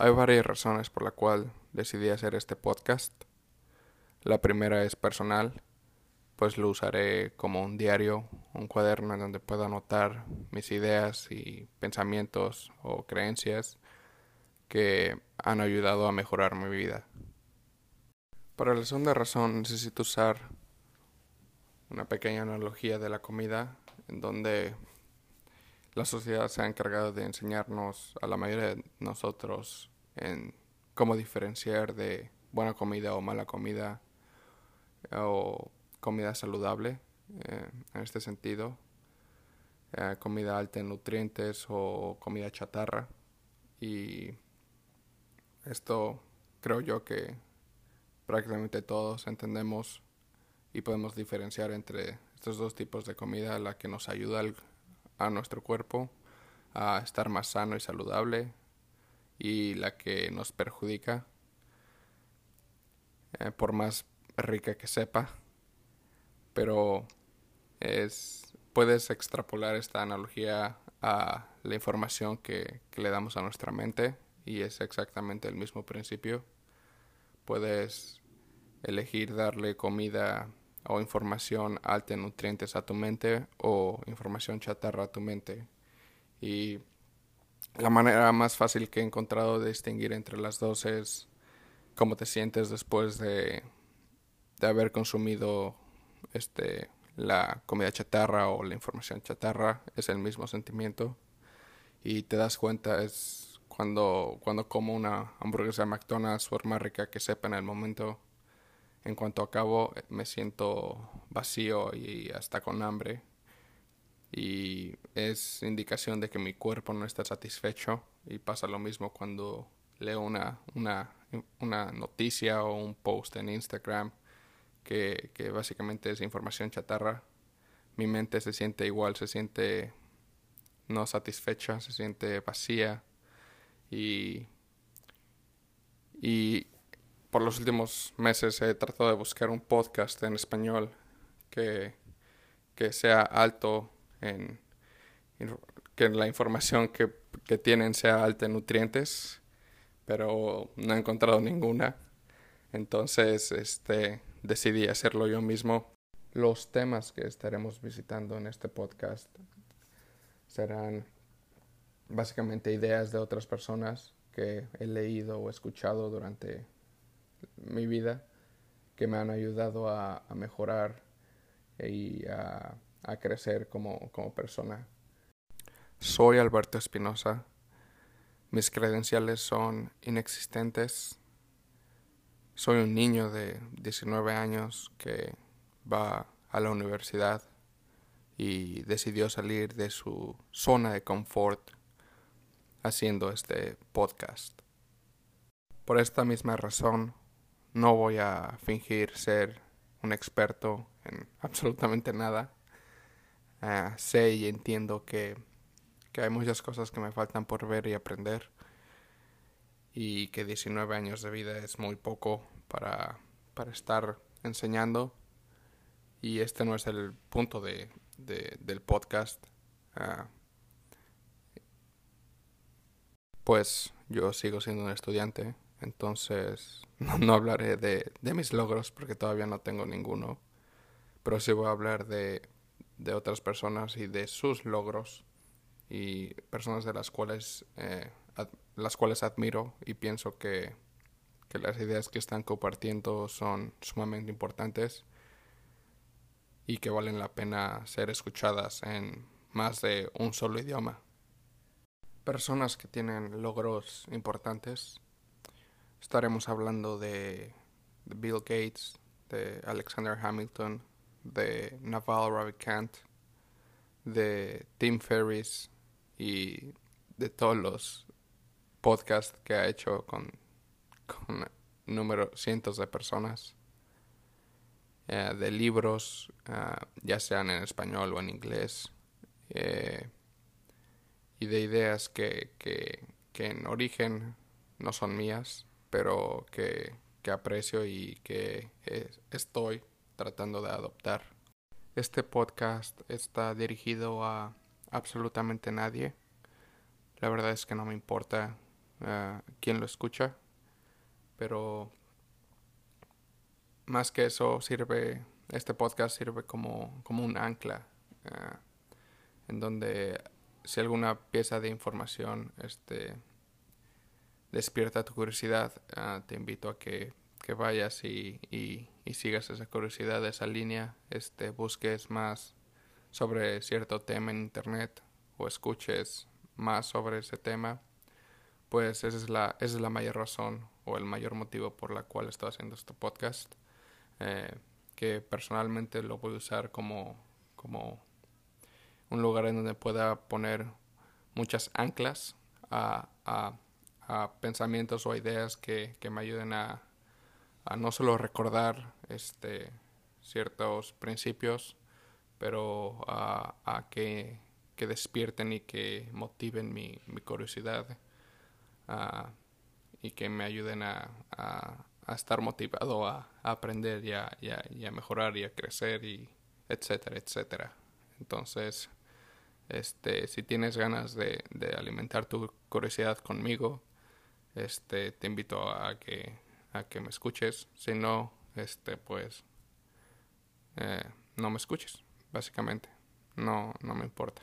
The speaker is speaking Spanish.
Hay varias razones por la cual decidí hacer este podcast. La primera es personal, pues lo usaré como un diario, un cuaderno en donde pueda anotar mis ideas y pensamientos o creencias que han ayudado a mejorar mi vida. Para la segunda razón necesito usar una pequeña analogía de la comida en donde la sociedad se ha encargado de enseñarnos a la mayoría de nosotros en cómo diferenciar de buena comida o mala comida o comida saludable eh, en este sentido, eh, comida alta en nutrientes o comida chatarra. Y esto creo yo que prácticamente todos entendemos y podemos diferenciar entre estos dos tipos de comida, la que nos ayuda a nuestro cuerpo a estar más sano y saludable y la que nos perjudica eh, por más rica que sepa pero es puedes extrapolar esta analogía a la información que, que le damos a nuestra mente y es exactamente el mismo principio. Puedes elegir darle comida o información alta en nutrientes a tu mente o información chatarra a tu mente. Y la manera más fácil que he encontrado de distinguir entre las dos es cómo te sientes después de, de haber consumido este la comida chatarra o la información chatarra es el mismo sentimiento y te das cuenta es cuando cuando como una hamburguesa de McDonald's por rica que sepa en el momento en cuanto acabo me siento vacío y hasta con hambre y es indicación de que mi cuerpo no está satisfecho y pasa lo mismo cuando leo una, una, una noticia o un post en Instagram que, que básicamente es información chatarra. Mi mente se siente igual, se siente no satisfecha, se siente vacía y, y por los últimos meses he tratado de buscar un podcast en español que, que sea alto en, que la información que, que, tienen sea alta en nutrientes, pero no he encontrado ninguna. Entonces, este, decidí hacerlo yo mismo. Los temas que estaremos visitando en este podcast serán básicamente ideas de otras personas que he leído o escuchado durante mi vida que me han ayudado a, mejorar y a, a crecer como, como, persona. Soy Alberto Espinosa. Mis credenciales son inexistentes. Soy un niño de 19 años que va a la universidad y decidió salir de su zona de confort haciendo este podcast. Por esta misma razón no voy a fingir ser un experto en absolutamente nada. Uh, sé y entiendo que, que hay muchas cosas que me faltan por ver y aprender y que 19 años de vida es muy poco para, para estar enseñando y este no es el punto de, de del podcast. Uh, pues yo sigo siendo un estudiante entonces, no, hablaré de, mis logros porque todavía no tengo ninguno. Pero sí voy a hablar de, otras personas y de sus logros y personas de las cuales, eh, las cuales admiro y pienso que las ideas que están compartiendo son sumamente importantes y que valen la pena ser escuchadas en más de un solo idioma. Personas que tienen logros importantes estaremos hablando de, Bill Gates, de Alexander Hamilton, de Naval Ravikant, de Tim Ferriss y de todos los podcasts que ha hecho con, con número cientos de personas, uh, de libros, uh, ya sean en español o en inglés, uh, y de ideas que, que, que en origen no son mías, pero que, que aprecio y que estoy tratando de adoptar. Este podcast está dirigido a absolutamente nadie. La verdad es que no me importa uh, quien lo escucha, pero más que eso sirve, este podcast sirve como, como un ancla uh, en donde si alguna pieza de información este, despierta tu curiosidad, uh, te invito a que, que vayas y, y, y, sigas esa curiosidad, esa línea, este, busques más sobre cierto tema en internet o escuches más sobre ese tema, pues esa es la, esa es la mayor razón o el mayor motivo por la cual estoy haciendo este podcast, eh, que personalmente lo voy a usar como, como un lugar en donde pueda poner muchas anclas a, a, a pensamientos o ideas que, que me ayuden a, a, no solo recordar este, ciertos principios, pero a, que que despierten y que motiven mi, mi curiosidad uh, y que me ayuden a, a, estar motivado a, aprender y a, y, y a, mejorar y a crecer y etcétera, etcétera. Entonces, este, si tienes ganas de, de alimentar tu curiosidad conmigo, este, te invito a que, a que me escuches. Si no, este, pues, eh, no me escuches, básicamente. No, no me importa.